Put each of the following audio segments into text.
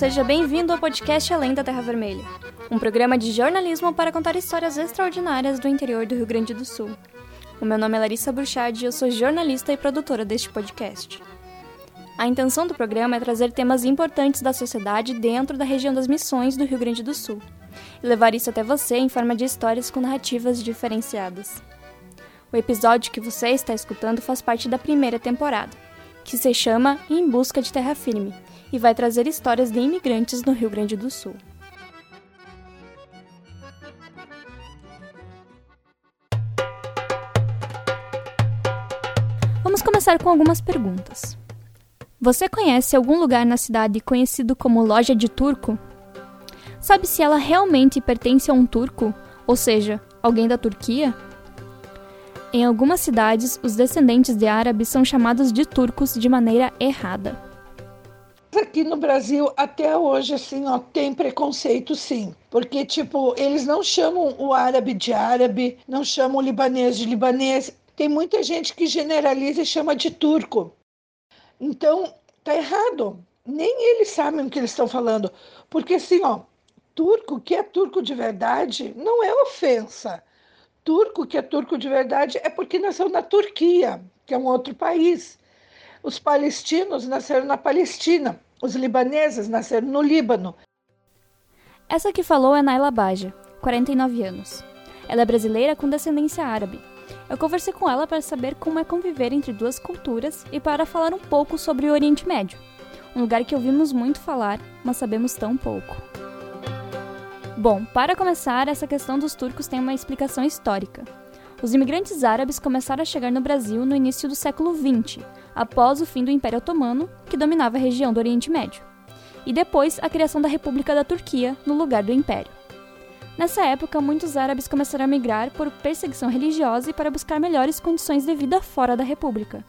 seja bem-vindo ao podcast Além da Terra Vermelha, um programa de jornalismo para contar histórias extraordinárias do interior do Rio Grande do Sul. O meu nome é Larissa Burchard e eu sou jornalista e produtora deste podcast. A intenção do programa é trazer temas importantes da sociedade dentro da região das Missões do Rio Grande do Sul e levar isso até você em forma de histórias com narrativas diferenciadas. O episódio que você está escutando faz parte da primeira temporada, que se chama Em Busca de Terra Firme e vai trazer histórias de imigrantes no Rio Grande do Sul. Vamos começar com algumas perguntas. Você conhece algum lugar na cidade conhecido como Loja de Turco? Sabe se ela realmente pertence a um turco, ou seja, alguém da Turquia? Em algumas cidades, os descendentes de árabes são chamados de turcos de maneira errada. Aqui no Brasil, até hoje, assim, ó, tem preconceito, sim. Porque, tipo, eles não chamam o árabe de árabe, não chamam o libanês de libanês. Tem muita gente que generaliza e chama de turco. Então, tá errado. Nem eles sabem o que eles estão falando. Porque, assim, ó, turco, que é turco de verdade, não é ofensa. Turco, que é turco de verdade, é porque nasceu na Turquia, que é um outro país. Os palestinos nasceram na Palestina, os libaneses nasceram no Líbano. Essa que falou é Naila Baja, 49 anos. Ela é brasileira com descendência árabe. Eu conversei com ela para saber como é conviver entre duas culturas e para falar um pouco sobre o Oriente Médio, um lugar que ouvimos muito falar, mas sabemos tão pouco. Bom, para começar, essa questão dos turcos tem uma explicação histórica. Os imigrantes árabes começaram a chegar no Brasil no início do século XX, após o fim do Império Otomano, que dominava a região do Oriente Médio, e depois a criação da República da Turquia no lugar do Império. Nessa época, muitos árabes começaram a migrar por perseguição religiosa e para buscar melhores condições de vida fora da República.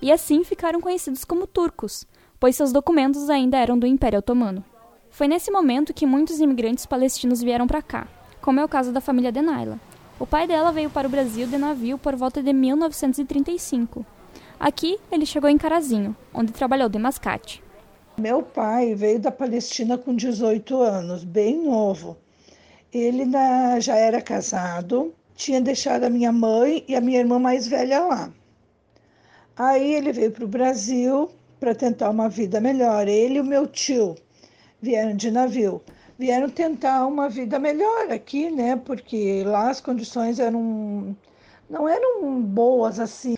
E assim ficaram conhecidos como turcos, pois seus documentos ainda eram do Império Otomano. Foi nesse momento que muitos imigrantes palestinos vieram para cá, como é o caso da família de Naila. O pai dela veio para o Brasil de navio por volta de 1935 Aqui ele chegou em Carazinho, onde trabalhou de mascate. Meu pai veio da Palestina com 18 anos, bem novo. Ele já era casado, tinha deixado a minha mãe e a minha irmã mais velha lá. Aí ele veio para o Brasil para tentar uma vida melhor. Ele e o meu tio vieram de navio. Vieram tentar uma vida melhor aqui, né? Porque lá as condições eram não eram boas assim.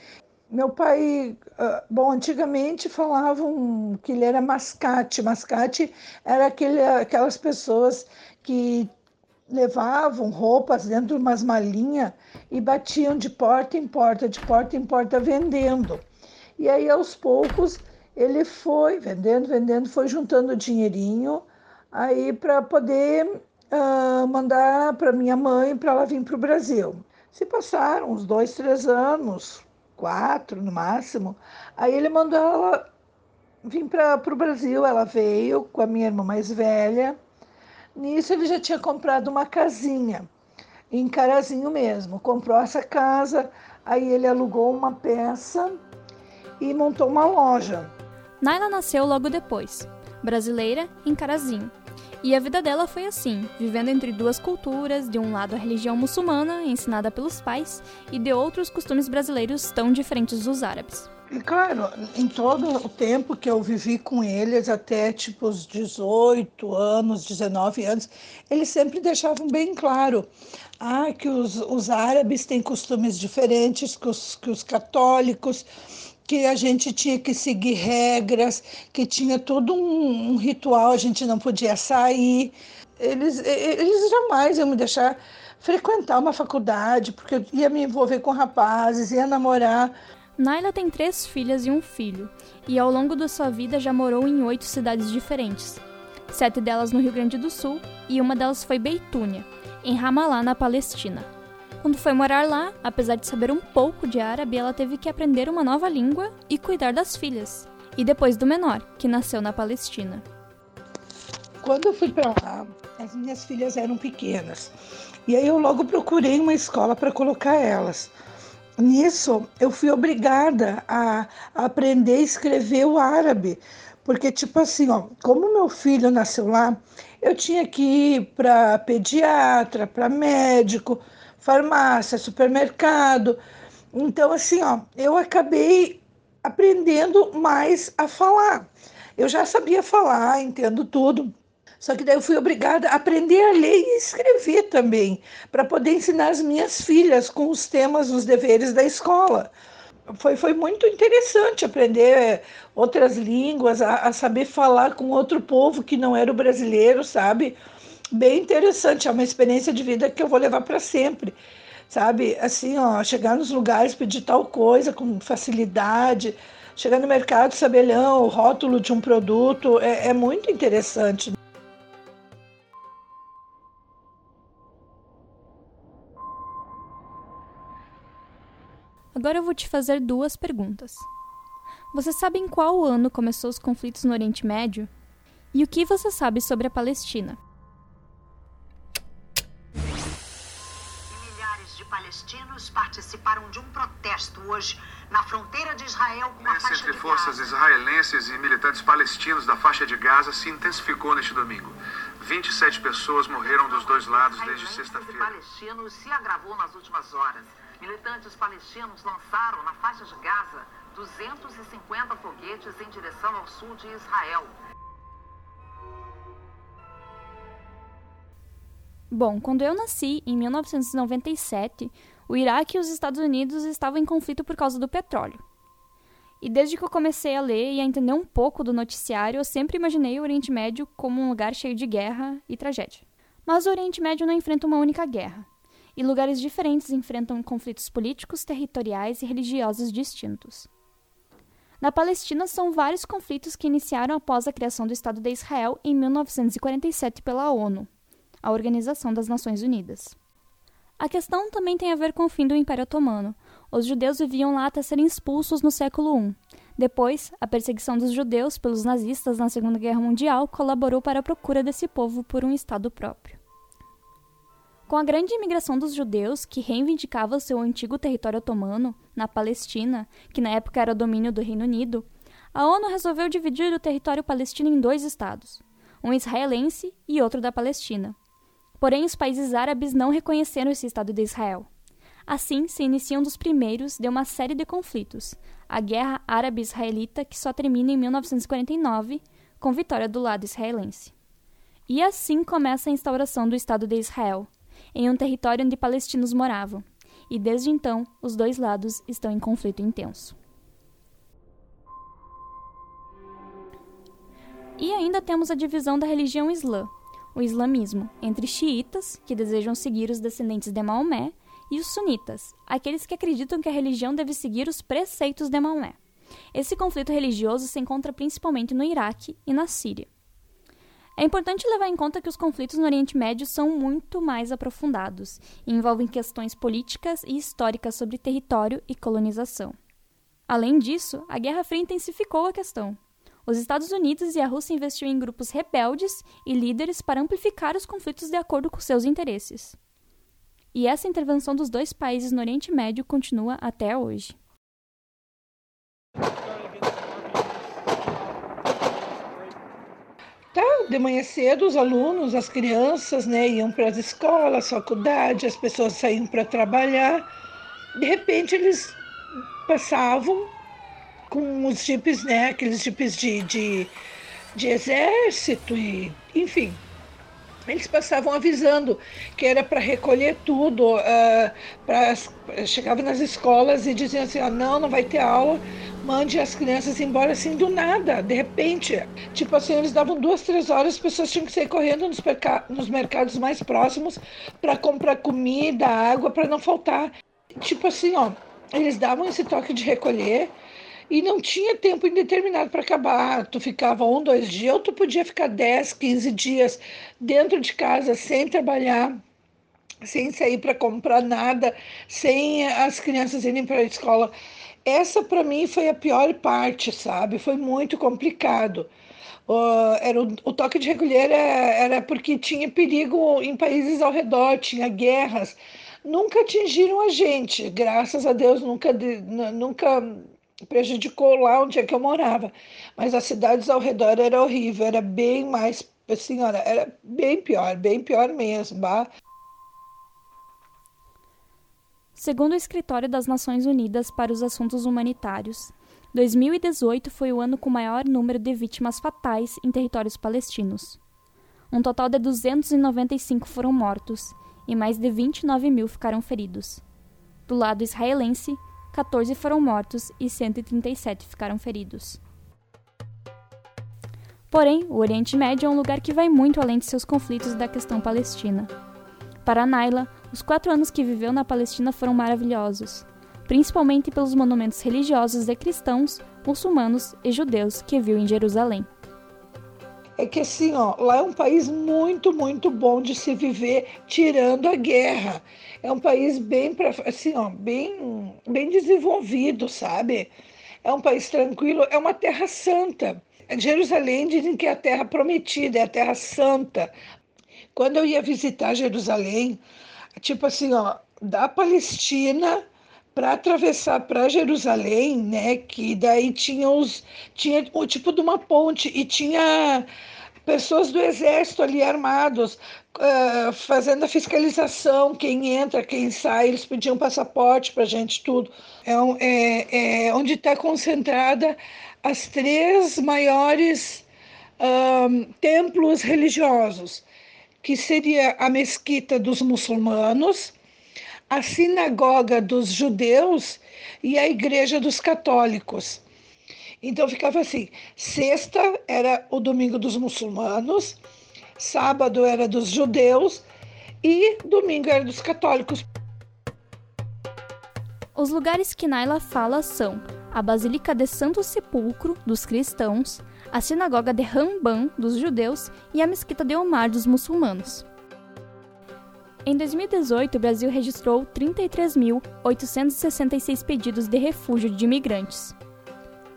Meu pai, ah, bom, antigamente falavam que ele era mascate. Mascate era aquele, aquelas pessoas que levavam roupas dentro de umas malinhas e batiam de porta em porta, de porta em porta vendendo. E aí aos poucos ele foi vendendo, vendendo, foi juntando dinheirinho aí para poder uh, mandar para minha mãe para ela vir para o Brasil. Se passaram uns dois, três anos, quatro no máximo. Aí ele mandou ela vir para o Brasil. Ela veio com a minha irmã mais velha. Nisso ele já tinha comprado uma casinha, em Carazinho mesmo. Comprou essa casa, aí ele alugou uma peça e montou uma loja. Naila nasceu logo depois, brasileira em Carazinho. E a vida dela foi assim, vivendo entre duas culturas, de um lado a religião muçulmana, ensinada pelos pais, e de outros costumes brasileiros tão diferentes dos árabes. E claro, em todo o tempo que eu vivi com eles, até tipo os 18 anos, 19 anos, eles sempre deixavam bem claro ah, que os, os árabes têm costumes diferentes que os, que os católicos, que a gente tinha que seguir regras, que tinha todo um, um ritual, a gente não podia sair. Eles, eles jamais iam me deixar frequentar uma faculdade, porque eu ia me envolver com rapazes, ia namorar. Naila tem três filhas e um filho, e ao longo da sua vida já morou em oito cidades diferentes. Sete delas no Rio Grande do Sul e uma delas foi Beitúnia, em Ramallah, na Palestina. Quando foi morar lá, apesar de saber um pouco de árabe, ela teve que aprender uma nova língua e cuidar das filhas. E depois do menor, que nasceu na Palestina. Quando eu fui para lá, as minhas filhas eram pequenas. E aí eu logo procurei uma escola para colocar elas. Nisso, eu fui obrigada a, aprender a escrever o árabe, Porque, tipo assim, ó, como meu filho nasceu lá, eu tinha que ir para pediatra, para médico, farmácia, supermercado. Então, assim, ó, eu acabei aprendendo mais a falar. Eu já sabia falar, entendo tudo. Só que daí eu fui obrigada a aprender a ler e escrever também, para poder ensinar as minhas filhas com os temas, os deveres da escola. Foi, foi muito interessante aprender outras línguas, a, a saber falar com outro povo que não era o brasileiro, sabe? Bem interessante, é uma experiência de vida que eu vou levar para sempre sabe? Assim, ó, chegar nos lugares, pedir tal coisa com facilidade, chegar no mercado, saber o rótulo de um produto, é, é muito interessante. Agora eu vou te fazer duas perguntas. Você sabe em qual ano começou os conflitos no Oriente Médio? E o que você sabe sobre a Palestina? palestinos participaram de um protesto hoje na fronteira de Israel com a faixa entre de forças Gaza. israelenses e militantes palestinos da faixa de Gaza se intensificou neste domingo. 27 pessoas morreram dos dois lados desde sexta-feira. palestinos se agravou nas últimas horas. Militantes palestinos lançaram na faixa de Gaza 250 foguetes em direção ao sul de Israel. Bom, quando eu nasci, em 1997, o Iraque e os Estados Unidos estavam em conflito por causa do petróleo. E desde que eu comecei a ler e a entender um pouco do noticiário, eu sempre imaginei o Oriente Médio como um lugar cheio de guerra e tragédia. Mas o Oriente Médio não enfrenta uma única guerra, e lugares diferentes enfrentam conflitos políticos, territoriais e religiosos distintos. Na Palestina, são vários conflitos que iniciaram após a criação do Estado de Israel em 1947 pela ONU, a Organização das Nações Unidas. A questão também tem a ver com o fim do Império Otomano. Os judeus viviam lá até serem expulsos no século I. Depois, a perseguição dos judeus pelos nazistas na Segunda Guerra Mundial colaborou para a procura desse povo por um Estado próprio. Com a grande imigração dos judeus, que reivindicava seu antigo território otomano, na Palestina, que na época era domínio do Reino Unido, a ONU resolveu dividir o território palestino em dois estados, um israelense e outro da Palestina. Porém, os países árabes não reconheceram esse Estado de Israel. Assim, se inicia um dos primeiros de uma série de conflitos, a Guerra Árabe-Israelita, que só termina em 1949, com vitória do lado israelense. E assim começa a instauração do Estado de Israel, em um território onde palestinos moravam, e desde então os dois lados estão em conflito intenso. E ainda temos a divisão da religião islã, o islamismo entre xiitas, que desejam seguir os descendentes de Maomé, e os sunitas, aqueles que acreditam que a religião deve seguir os preceitos de Maomé. Esse conflito religioso se encontra principalmente no Iraque e na Síria. É importante levar em conta que os conflitos no Oriente Médio são muito mais aprofundados e envolvem questões políticas e históricas sobre território e colonização. Além disso, a Guerra Fria intensificou a questão, os Estados Unidos e a Rússia investiram em grupos rebeldes e líderes para amplificar os conflitos de acordo com seus interesses. E essa intervenção dos dois países no Oriente Médio continua até hoje. Tá, de manhã cedo os alunos, as crianças, né, iam para as escolas, faculdade, as pessoas saíam para trabalhar. De repente eles passavam com os jipes, né? Aqueles jipes de, de, de exército e, enfim. Eles passavam avisando que era para recolher tudo, uh, chegava nas escolas e diziam assim, ah, não, não vai ter aula, mande as crianças embora assim do nada, de repente. Tipo assim, eles davam duas, três horas, as pessoas tinham que sair correndo nos, nos mercados mais próximos para comprar comida, água, para não faltar. Tipo assim, ó, eles davam esse toque de recolher, e não tinha tempo indeterminado para acabar. Tu ficava um, dois dias, ou tu podia ficar 10, 15 dias dentro de casa sem trabalhar, sem sair para comprar nada, sem as crianças irem para a escola. Essa para mim foi a pior parte, sabe? Foi muito complicado. Era o, o, toque de recolher era, era porque tinha perigo em países ao redor, tinha guerras. Nunca atingiram a gente, graças a Deus, nunca, nunca prejudicou lá onde é que eu morava. Mas as cidades ao redor era horrível, era bem mais, assim, era bem pior, bem pior mesmo. Bah. Segundo o Escritório das Nações Unidas para os Assuntos Humanitários, 2018 foi o ano com maior número de vítimas fatais em territórios palestinos. Um total de 295 foram mortos e mais de 29 mil ficaram feridos. Do lado israelense, 14 foram mortos e 137 ficaram feridos. Porém, o Oriente Médio é um lugar que vai muito além de seus conflitos da questão palestina. Para Naila, os quatro anos que viveu na Palestina foram maravilhosos, principalmente pelos monumentos religiosos de cristãos, muçulmanos e judeus que viu em Jerusalém. É que assim, ó, lá é um país muito, muito bom de se viver, tirando a guerra. É um país bem, assim, ó, bem, bem desenvolvido, sabe? É um país tranquilo, é uma terra santa. Jerusalém dizem que é a terra prometida, é a terra santa. Quando eu ia visitar Jerusalém, tipo assim, ó, da Palestina para atravessar para Jerusalém, né? Que daí tinha os tinha o tipo de uma ponte e tinha pessoas do exército ali armados uh, fazendo a fiscalização, quem entra, quem sai, eles pediam passaporte para gente tudo. É, é, é onde está concentrada as três maiores um, templos religiosos, que seria a mesquita dos muçulmanos, a sinagoga dos judeus e a igreja dos católicos. Então ficava assim: sexta era o domingo dos muçulmanos, sábado era dos judeus e domingo era dos católicos. Os lugares que Naila fala são a Basílica de Santo Sepulcro dos cristãos, a Sinagoga de Ramban dos judeus e a Mesquita de Omar dos muçulmanos. Em 2018, o Brasil registrou 33.866 pedidos de refúgio de imigrantes.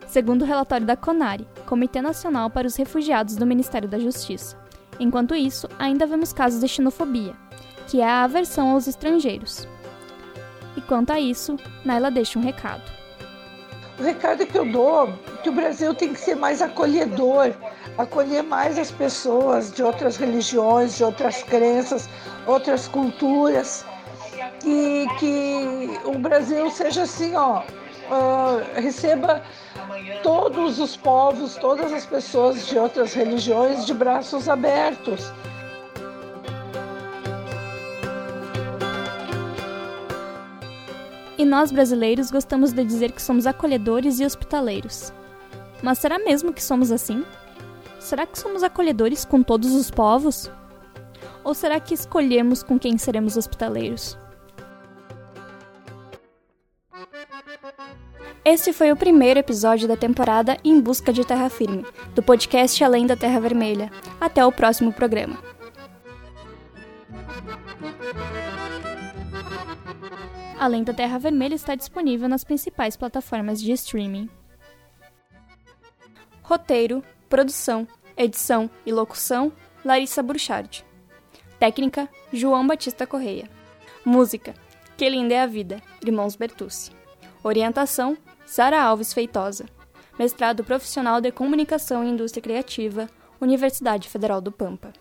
Segundo o relatório da CONARE, Comitê Nacional para os Refugiados do Ministério da Justiça. Enquanto isso, ainda vemos casos de xenofobia, que é a aversão aos estrangeiros. E quanto a isso, Naila deixa um recado. O recado que eu dou é que o Brasil tem que ser mais acolhedor, acolher mais as pessoas de outras religiões, de outras crenças, outras culturas, que, que o Brasil seja assim, ó, uh, receba todos os povos, todas as pessoas de outras religiões de braços abertos. E nós brasileiros gostamos de dizer que somos acolhedores e hospitaleiros. Mas será mesmo que somos assim? Será que somos acolhedores com todos os povos? Ou será que escolhemos com quem seremos hospitaleiros? Este foi o primeiro episódio da temporada Em Busca de Terra Firme, do podcast Além da Terra Vermelha. Até o próximo programa. Além da Terra Vermelha está disponível nas principais plataformas de streaming. Roteiro, produção, edição e locução: Larissa Burchard. Técnica: João Batista Correia. Música: Que Linda é a Vida, Irmãos Bertucci. Orientação: Sara Alves Feitosa. Mestrado Profissional de Comunicação e Indústria Criativa, Universidade Federal do Pampa.